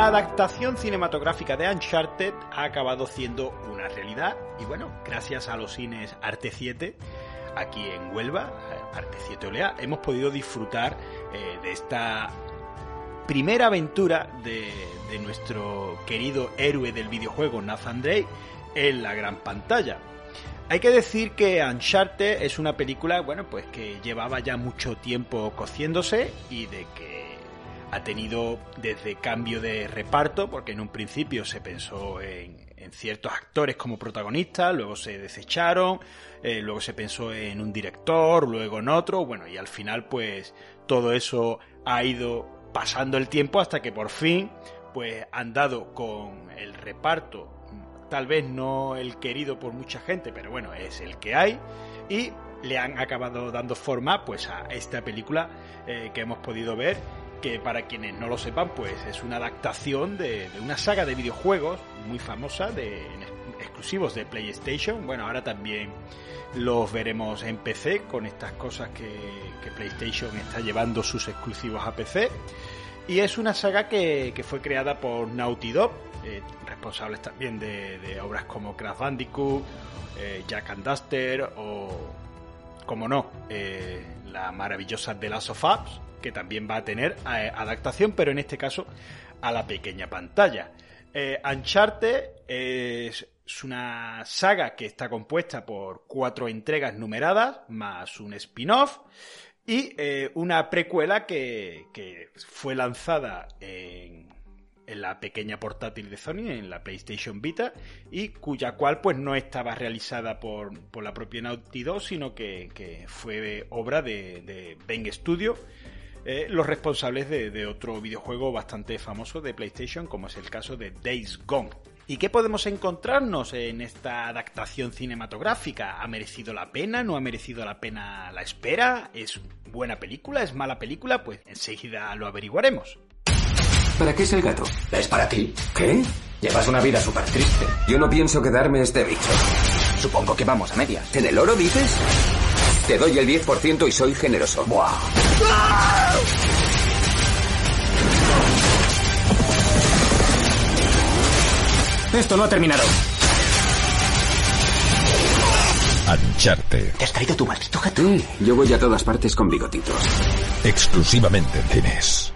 la adaptación cinematográfica de Uncharted ha acabado siendo una realidad y bueno, gracias a los cines Arte 7 aquí en Huelva, Arte 7 Olea, hemos podido disfrutar eh, de esta primera aventura de, de, nuestro querido héroe del videojuego Nathan Drake en la gran pantalla. Hay que decir que Uncharted es una película, bueno, pues que llevaba ya mucho tiempo cociéndose y de que ha tenido desde cambio de reparto, porque en un principio se pensó en, en ciertos actores como protagonistas, luego se desecharon, eh, luego se pensó en un director, luego en otro, bueno, y al final pues todo eso ha ido pasando el tiempo hasta que por fin pues han dado con el reparto tal vez no el querido por mucha gente, pero bueno, es el que hay y le han acabado dando forma pues a esta película eh, que hemos podido ver que para quienes no lo sepan pues es una adaptación de, una saga de videojuegos muy famosa de exclusivos de PlayStation. Bueno ahora también los veremos en PC con estas cosas que, PlayStation está llevando sus exclusivos a PC y es una saga que, fue creada por Naughty Dog eh, responsables también de, de, obras como Crash Bandicoot, eh, Jack and Duster o, como no, eh, la maravillosa The Last of Us, que también va a tener eh, adaptación, pero en este caso a la pequeña pantalla. Uncharted es, una saga que está compuesta por cuatro entregas numeradas, más un spin-off y eh, una precuela que, fue lanzada en, la pequeña portátil de Sony, en la PlayStation Vita, y cuya cual pues no estaba realizada por, por la propia Naughty Dog, sino que, fue obra de, de Studio, eh, los responsables de, otro videojuego bastante famoso de PlayStation, como es el caso de Days Gone. ¿Y qué podemos encontrarnos en esta adaptación cinematográfica? ¿Ha merecido la pena? ¿No ha merecido la pena la espera? ¿Es buena película? ¿Es mala película? Pues enseguida lo averiguaremos. ¿Para qué es el gato? Es para ti. ¿Qué? Llevas una vida súper triste. Yo no pienso quedarme este bicho. Supongo que vamos a medias. ¿En el oro dices? Te doy el 10% y soy generoso. ¡Buah! ¡Ah! Esto no ha terminado. Uncharted. ¿Te has traído tu maldito gato? Sí, yo voy a todas partes con bigotitos. Exclusivamente en cines.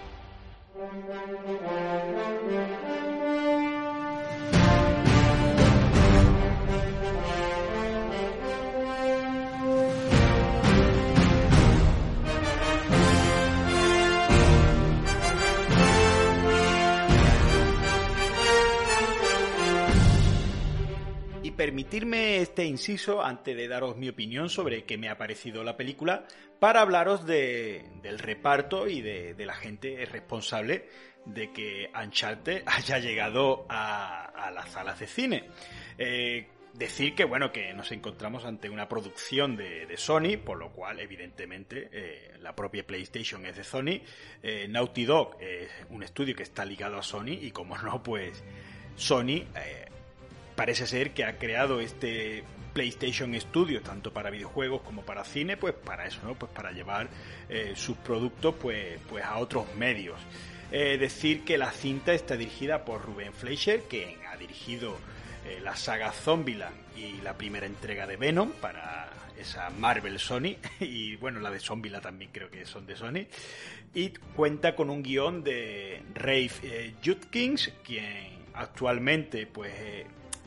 Permitirme este inciso antes de daros mi opinión sobre qué me ha parecido la película para hablaros de, del reparto y de, la gente responsable de que Uncharted haya llegado a, las salas de cine. Eh, decir que bueno que nos encontramos ante una producción de, de Sony por lo cual evidentemente eh, la propia PlayStation es de Sony eh, Naughty Dog es un estudio que está ligado a Sony y como no pues Sony eh, parece ser que ha creado este PlayStation Studio tanto para videojuegos como para cine pues para eso no pues para llevar eh, sus productos pues pues a otros medios. Eh, decir que la cinta está dirigida por Ruben Fleischer quien ha dirigido eh, la saga Zombieland y la primera entrega de Venom para esa Marvel Sony y bueno la de Zombieland también creo que son de Sony y cuenta con un guion de Rafe eh, Judkins quien actualmente pues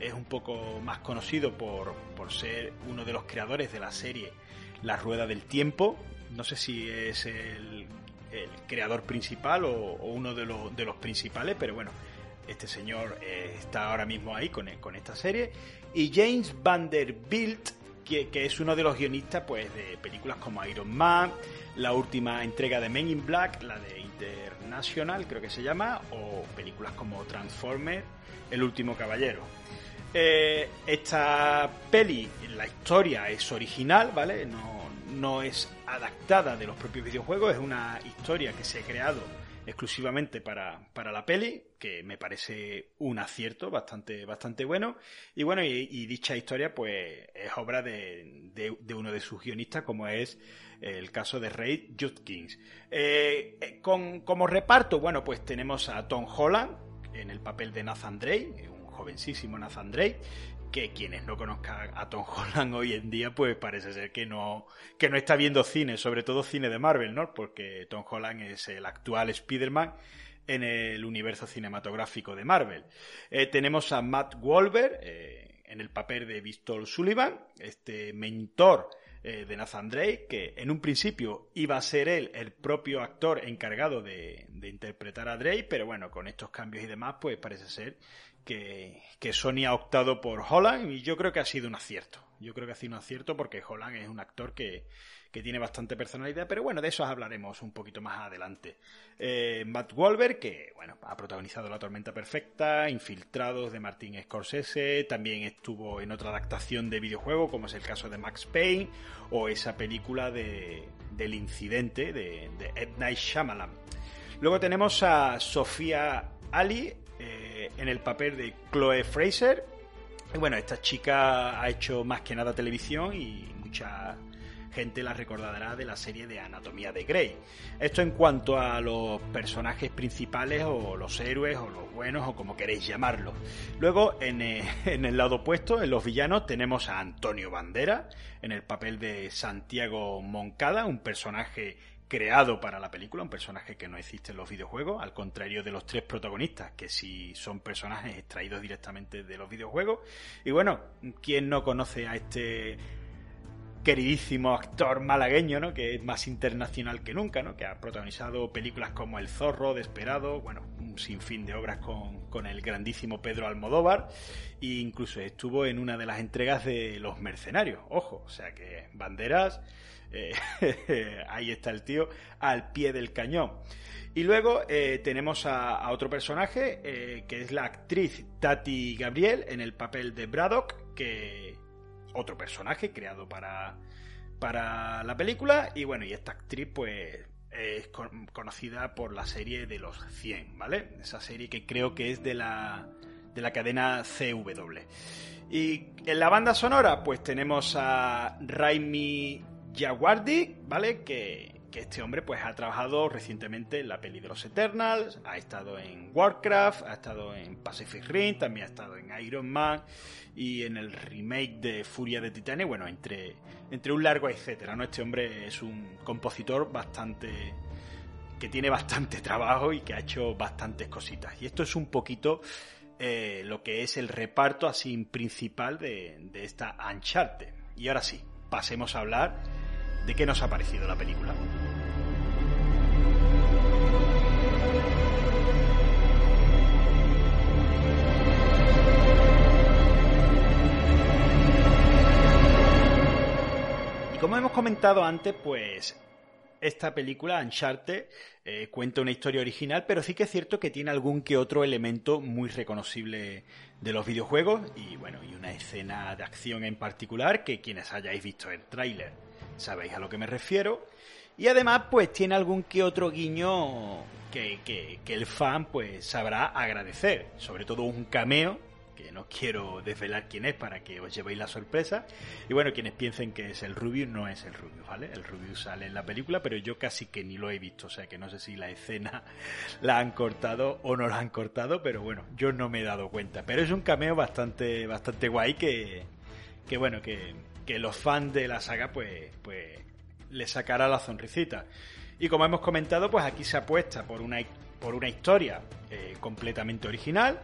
es un poco más conocido por, por, ser uno de los creadores de la serie La Rueda del Tiempo. No sé si es el, el creador principal o, uno de, de, los principales, pero bueno, este señor eh, está ahora mismo ahí con, con, esta serie. Y James Vanderbilt, que, que, es uno de los guionistas pues, de películas como Iron Man, la última entrega de Men in Black, la de International, creo que se llama, o películas como Transformers, El último caballero. Eh, esta peli, la historia es original, ¿vale? No, no es adaptada de los propios videojuegos, es una historia que se ha creado exclusivamente para, para la peli, que me parece un acierto bastante, bastante bueno. Y bueno, y, dicha historia, pues, es obra de, de, uno de sus guionistas, como es el caso de Ray Judkins. Eh, con, como reparto, bueno, pues tenemos a Tom Holland, en el papel de Nathan Drake, jovencísimo Nathan Drake, que quienes no conozcan a Tom Holland hoy en día, pues parece ser que no, que no está viendo cine, sobre todo cine de Marvel, ¿no? Porque Tom Holland es el actual Spider-Man en el universo cinematográfico de Marvel. Eh, tenemos a Matt Wahlberg eh, en el papel de Víctor Sullivan, este mentor eh, de Nathan Drake, que en un principio iba a ser él el propio actor encargado de, de interpretar a Drake, pero bueno, con estos cambios y demás, pues parece ser que, Sony ha optado por Holland y yo creo que ha sido un acierto. Yo creo que ha sido un acierto porque Holland es un actor que, que tiene bastante personalidad, pero bueno, de eso hablaremos un poquito más adelante. Eh, Matt Wahlberg, que bueno, ha protagonizado La Tormenta Perfecta, Infiltrados de Martin Scorsese, también estuvo en otra adaptación de videojuego, como es el caso de Max Payne, o esa película de, del incidente de, de Ed Night Shyamalan. Luego tenemos a Sofía Ali en el papel de Chloe Fraser. Y bueno, esta chica ha hecho más que nada televisión y mucha gente la recordará de la serie de Anatomía de Grey. Esto en cuanto a los personajes principales o los héroes o los buenos o como queréis llamarlos. Luego en, eh, en el lado opuesto, en los villanos, tenemos a Antonio Bandera en el papel de Santiago Moncada, un personaje creado para la película, un personaje que no existe en los videojuegos, al contrario de los tres protagonistas, que sí son personajes extraídos directamente de los videojuegos. Y bueno, ¿quién no conoce a este queridísimo actor malagueño, ¿no? Que es más internacional que nunca, ¿no? Que ha protagonizado películas como El Zorro, Desperado, bueno, un sinfín de obras con, con el grandísimo Pedro Almodóvar e incluso estuvo en una de las entregas de Los Mercenarios, ojo, o sea que Banderas, eh, ahí está el tío, al pie del cañón. Y luego eh, tenemos a, otro personaje, eh, que es la actriz Tati Gabriel, en el papel de Braddock, que otro personaje creado para, para la película. Y bueno, y esta actriz, pues, es con, conocida por la serie de los 100, ¿vale? Esa serie que creo que es de la, de la cadena CW. Y en la banda sonora, pues tenemos a Raimi Jaguardi, ¿vale? Que, que este hombre pues ha trabajado recientemente en la peli de los Eternals, ha estado en Warcraft, ha estado en Pacific Rim, también ha estado en Iron Man y en el remake de Furia de Titania, bueno, entre, entre un largo etcétera, ¿no? Este hombre es un compositor bastante que tiene bastante trabajo y que ha hecho bastantes cositas. Y esto es un poquito eh, lo que es el reparto así principal de, de esta Uncharted. Y ahora sí, pasemos a hablar de qué nos ha parecido la película. Y como hemos comentado antes, pues esta película, Uncharted, eh, cuenta una historia original, pero sí que es cierto que tiene algún que otro elemento muy reconocible de los videojuegos y bueno, y una escena de acción en particular que quienes hayáis visto el tráiler sabéis a lo que me refiero. Y además, pues tiene algún que otro guiño que, que, el fan pues sabrá agradecer. Sobre todo un cameo que no quiero desvelar quién es para que os llevéis la sorpresa. Y bueno, quienes piensen que es el Rubius, no es el Rubius, ¿vale? El Rubius sale en la película, pero yo casi que ni lo he visto, o sea que no sé si la escena la han cortado o no la han cortado, pero bueno, yo no me he dado cuenta. Pero es un cameo bastante, bastante guay que, que bueno, que, que los fans de la saga pues, pues le sacará la sonrisita. Y como hemos comentado, pues aquí se apuesta por una, por una historia eh, completamente original,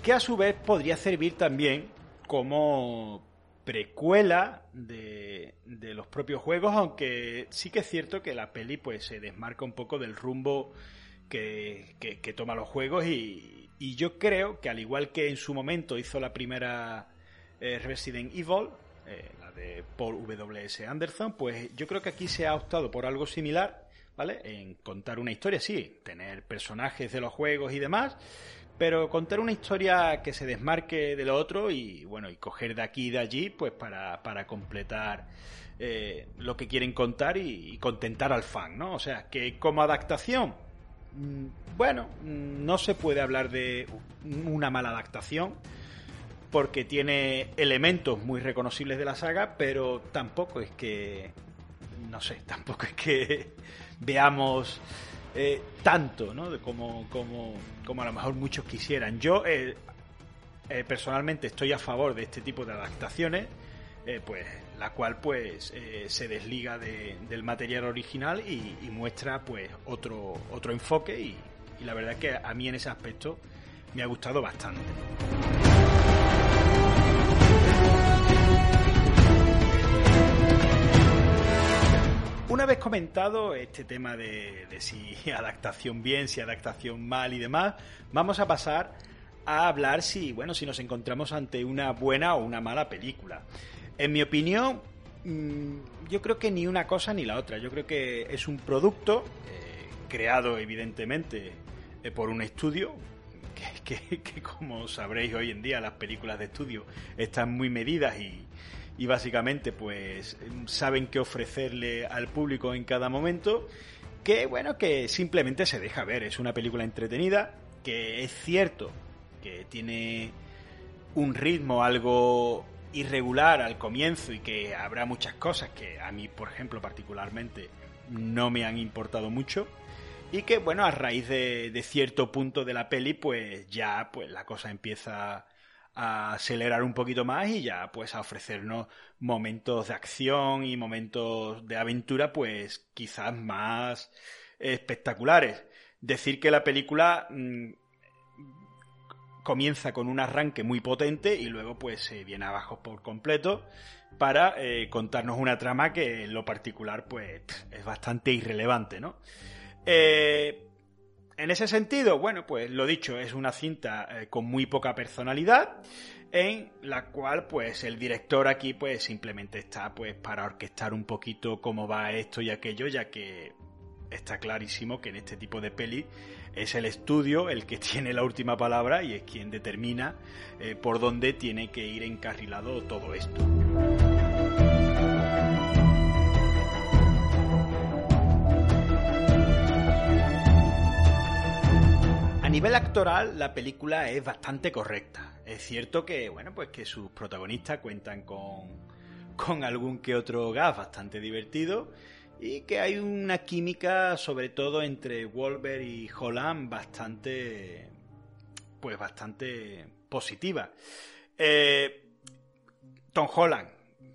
que a su vez podría servir también como precuela de, de, los propios juegos, aunque sí que es cierto que la peli pues se desmarca un poco del rumbo que, que, toma los juegos y, y, yo creo que al igual que en su momento hizo la primera eh, Resident Evil, eh, la de Paul W.S. Anderson, pues yo creo que aquí se ha optado por algo similar, ¿vale? En contar una historia, sí, tener personajes de los juegos y demás, pero contar una historia que se desmarque de lo otro y bueno, y coger de aquí y de allí, pues para, para completar eh, lo que quieren contar y, y, contentar al fan, ¿no? O sea, que como adaptación, mmm, bueno, no se puede hablar de una mala adaptación porque tiene elementos muy reconocibles de la saga, pero tampoco es que, no sé, tampoco es que veamos eh, tanto, ¿no? Como, como, como a lo mejor muchos quisieran. Yo eh, eh, personalmente estoy a favor de este tipo de adaptaciones, pues la cual pues se desliga de- del material original y, y muestra pues otro otro enfoque y, y la verdad es que a mí en ese aspecto me ha gustado bastante. Una vez comentado este tema de, si adaptación bien, si adaptación mal y demás, vamos a pasar a hablar si, bueno, si nos encontramos ante una buena o una mala película. En mi opinión, mm, yo creo que ni una cosa ni la otra. Yo creo que es un producto eh, creado, evidentemente, eh, por un estudio. Que, como sabréis hoy en día, las películas de estudio están muy medidas y, y básicamente, pues, saben qué ofrecerle al público en cada momento. Que bueno, que simplemente se deja ver. Es una película entretenida. Que es cierto que tiene un ritmo algo irregular al comienzo y que habrá muchas cosas que a mí, por ejemplo, particularmente no me han importado mucho y que, bueno, a raíz de, cierto punto de la peli, pues ya pues la cosa empieza a acelerar un poquito más y ya pues a ofrecernos momentos de acción y momentos de aventura pues quizás más espectaculares. Decir que la película mm, comienza con un arranque muy potente y luego pues se viene abajo por completo para eh, contarnos una trama que en lo particular pues es bastante irrelevante, ¿no? Eh, en ese sentido, bueno, pues lo dicho, es una cinta eh, con muy poca personalidad en la cual pues el director aquí pues simplemente está pues para orquestar un poquito cómo va esto y aquello, ya que está clarísimo que en este tipo de peli es el estudio el que tiene la última palabra y es quien determina eh, por dónde tiene que ir encarrilado todo esto. Nivel actoral, la película es bastante correcta. Es cierto que, bueno, pues que sus protagonistas cuentan con, con algún que otro gas bastante divertido y que hay una química, sobre todo entre Wolver y Holland, bastante, pues bastante positiva. Eh, Tom Holland,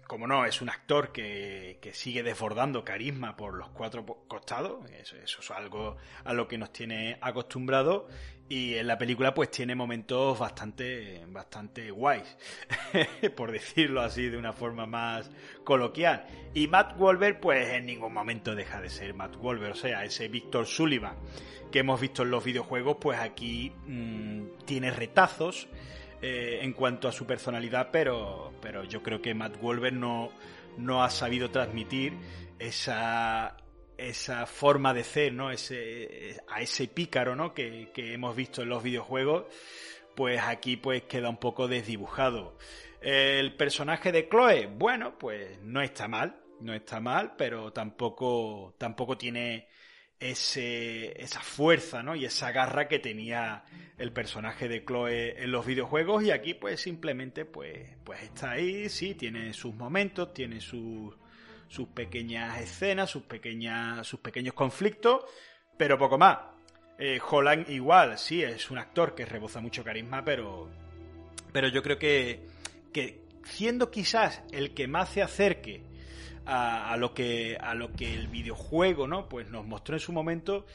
como no, es un actor que, que sigue desbordando carisma por los cuatro costados. Eso, eso es algo a lo que nos tiene acostumbrado. Y en la película, pues tiene momentos bastante, bastante guays, por decirlo así de una forma más coloquial. Y Matt Wolver, pues en ningún momento deja de ser Matt Wolver. O sea, ese Víctor Sullivan que hemos visto en los videojuegos, pues aquí mm, tiene retazos eh, en cuanto a su personalidad, pero, pero yo creo que Matt Wolver no, no ha sabido transmitir esa, esa forma de ser, ¿no? Ese, a ese pícaro, ¿no? Que, que hemos visto en los videojuegos, pues aquí pues queda un poco desdibujado. El personaje de Chloe, bueno, pues no está mal, no está mal, pero tampoco, tampoco tiene ese, esa fuerza, ¿no? Y esa garra que tenía el personaje de Chloe en los videojuegos y aquí pues simplemente pues, pues está ahí, sí, tiene sus momentos, tiene sus, sus pequeñas escenas, sus, pequeñas, sus pequeños conflictos, pero poco más. Eh, Holland igual, sí, es un actor que reboza mucho carisma, pero, pero yo creo que, que siendo quizás el que más se acerque a, lo que a lo que el videojuego no pues nos mostró en su momento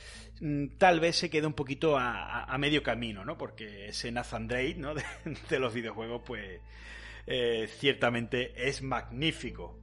mm, tal vez se quede un poquito a, medio camino no porque ese Nathan Drake no de, de los videojuegos pues eh, ciertamente es magnífico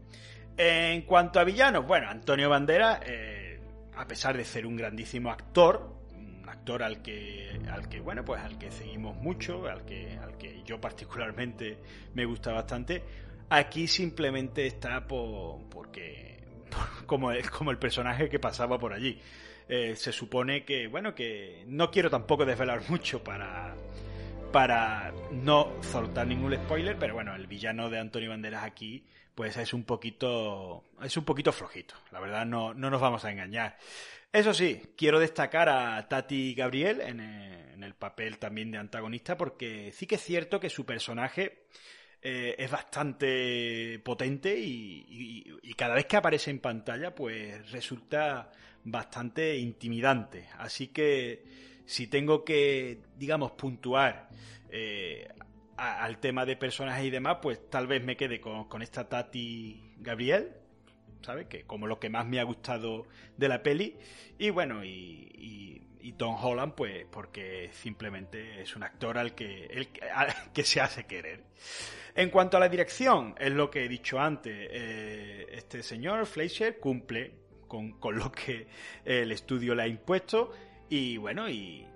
en cuanto a villanos bueno Antonio Banderas eh, a pesar de ser un grandísimo actor un actor al que al que bueno pues al que seguimos mucho al que al que yo particularmente me gusta bastante aquí simplemente está por, porque por- como el, como el personaje que pasaba por allí. Eh, se supone que bueno que no quiero tampoco desvelar mucho para para no soltar ningún spoiler pero bueno el villano de Antonio Banderas aquí pues es un poquito es un poquito flojito la verdad no no nos vamos a engañar eso sí, quiero destacar a Tati Gabriel en el, en el papel también de antagonista porque sí que es cierto que su personaje eh, es bastante potente y, y, cada vez que aparece en pantalla pues resulta bastante intimidante. Así que si tengo que, digamos, puntuar eh, al tema de personajes y demás, pues tal vez me quede con, esta Tati Gabriel, ¿sabes? Que como lo que más me ha gustado de la peli. Y bueno, y, y, Tom Holland, pues porque simplemente es un actor al que, el, que se hace querer. En cuanto a la dirección, es lo que he dicho antes, eh, este señor Fleischer cumple con, con, lo que el estudio le ha impuesto y bueno, y,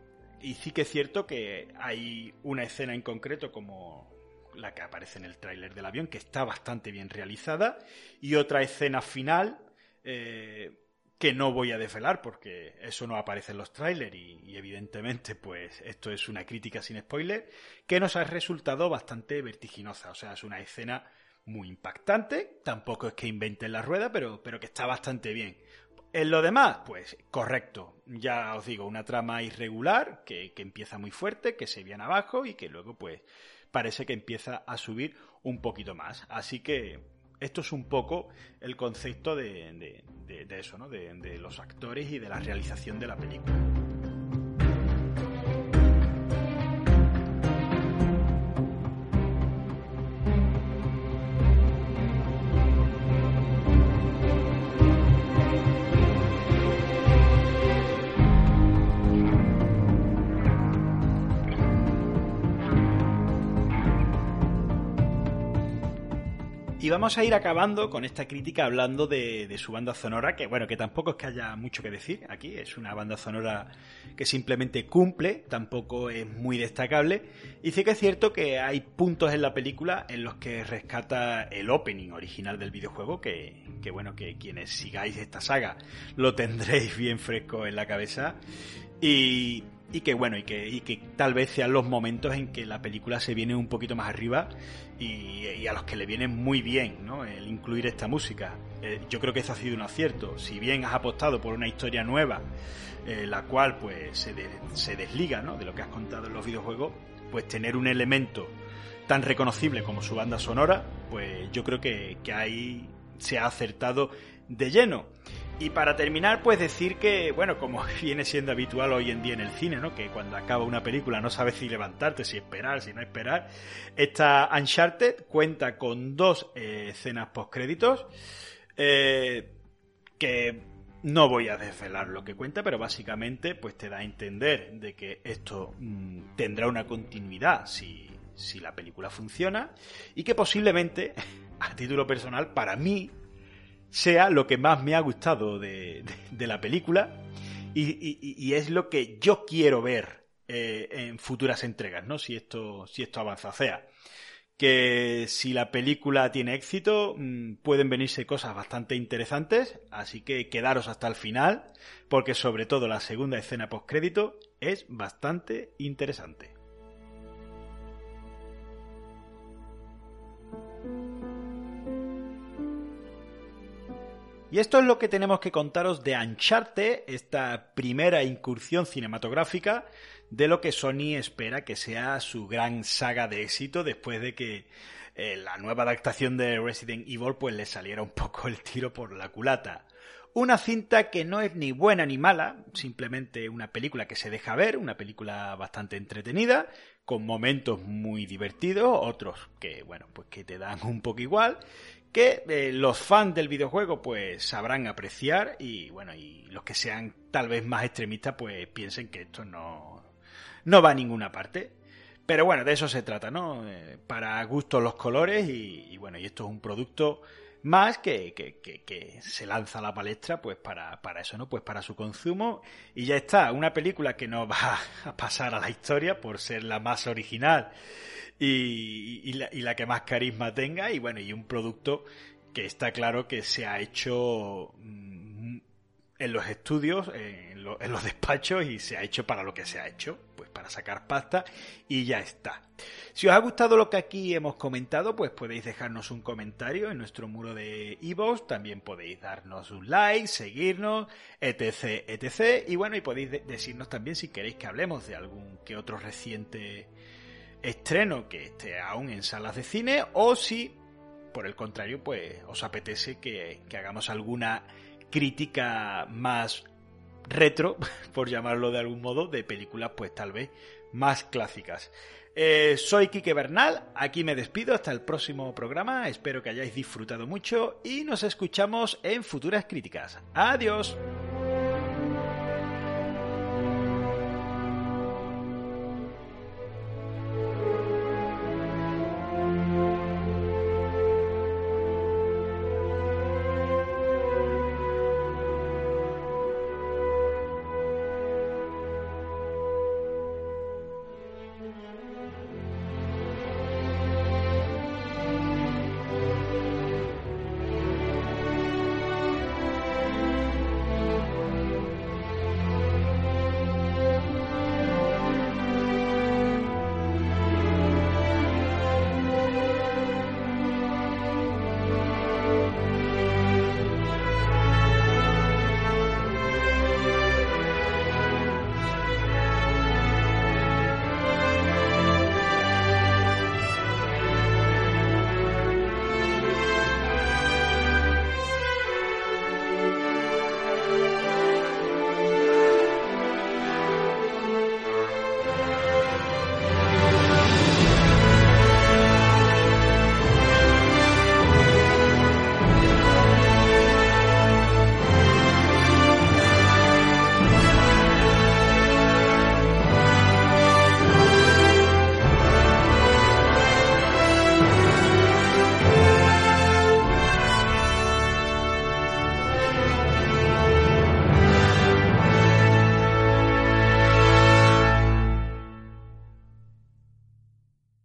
y sí que es cierto que hay una escena en concreto como la que aparece en el tráiler del avión, que está bastante bien realizada, y otra escena final eh, que no voy a desvelar porque eso no aparece en los trailers y, evidentemente pues esto es una crítica sin spoiler, que nos ha resultado bastante vertiginosa, o sea, es una escena muy impactante, tampoco es que inventen la rueda, pero, pero que está bastante bien. En lo demás, pues correcto. Ya os digo, una trama irregular que, empieza muy fuerte, que se viene abajo y que luego pues parece que empieza a subir un poquito más. Así que esto es un poco el concepto de, de eso, ¿no? de los actores y de la realización de la película. Y vamos a ir acabando con esta crítica hablando de, su banda sonora, que bueno, que tampoco es que haya mucho que decir aquí, es una banda sonora que simplemente cumple, tampoco es muy destacable. Y sí que es cierto que hay puntos en la película en los que rescata el opening original del videojuego, que, que bueno, que quienes sigáis esta saga lo tendréis bien fresco en la cabeza. Y, y que bueno, y que, y que tal vez sean los momentos en que la película se viene un poquito más arriba y, a los que le viene muy bien ¿no? el incluir esta música. Eh, yo creo que eso ha sido un acierto. Si bien has apostado por una historia nueva, eh, la cual pues se, se desliga ¿no? de lo que has contado en los videojuegos, pues tener un elemento tan reconocible como su banda sonora, pues yo creo que, que ahí se ha acertado de lleno. Y para terminar, pues decir que, bueno, como viene siendo habitual hoy en día en el cine, ¿no? Que cuando acaba una película no sabes si levantarte, si esperar, si no esperar. Esta Uncharted cuenta con dos eh, escenas postcréditos eh, que no voy a desvelar lo que cuenta, pero básicamente pues te da a entender de que esto mm, tendrá una continuidad si, si la película funciona y que posiblemente, a título personal, para mí sea lo que más me ha gustado de, la película y, es lo que yo quiero ver eh, en futuras entregas, ¿no? Si esto, si esto avanza. Sea, que si la película tiene éxito, mm, pueden venirse cosas bastante interesantes, así que quedaros hasta el final, porque sobre todo la segunda escena postcrédito es bastante interesante. Y esto es lo que tenemos que contaros de Uncharted, esta primera incursión cinematográfica de lo que Sony espera que sea su gran saga de éxito después de que eh, la nueva adaptación de Resident Evil pues le saliera un poco el tiro por la culata. Una cinta que no es ni buena ni mala, simplemente una película que se deja ver, una película bastante entretenida, con momentos muy divertidos, otros que, bueno, pues que te dan un poco igual, que eh, los fans del videojuego pues sabrán apreciar y bueno, y los que sean tal vez más extremistas pues piensen que esto no, no va a ninguna parte. Pero bueno, de eso se trata, ¿no? Eh, para gustos los colores y, bueno, y esto es un producto más que, que, que, se lanza a la palestra pues para, para eso, ¿no? Pues para su consumo y ya está, una película que no va a pasar a la historia por ser la más original y, la, que más carisma tenga y bueno, y un producto que está claro que se ha hecho mm, en los estudios, en, los despachos y se ha hecho para lo que se ha hecho, pues para sacar pasta y ya está. Si os ha gustado lo que aquí hemos comentado, pues podéis dejarnos un comentario en nuestro muro de iVoox, también podéis darnos un like, seguirnos, etc, etc. Y bueno, y podéis decirnos también si queréis que hablemos de algún que otro reciente estreno que esté aún en salas de cine o si, por el contrario, pues os apetece que, que hagamos alguna crítica más retro, por llamarlo de algún modo, de películas pues tal vez más clásicas. Eh, soy Quique Bernal, aquí me despido hasta el próximo programa, espero que hayáis disfrutado mucho y nos escuchamos en futuras críticas. Adiós.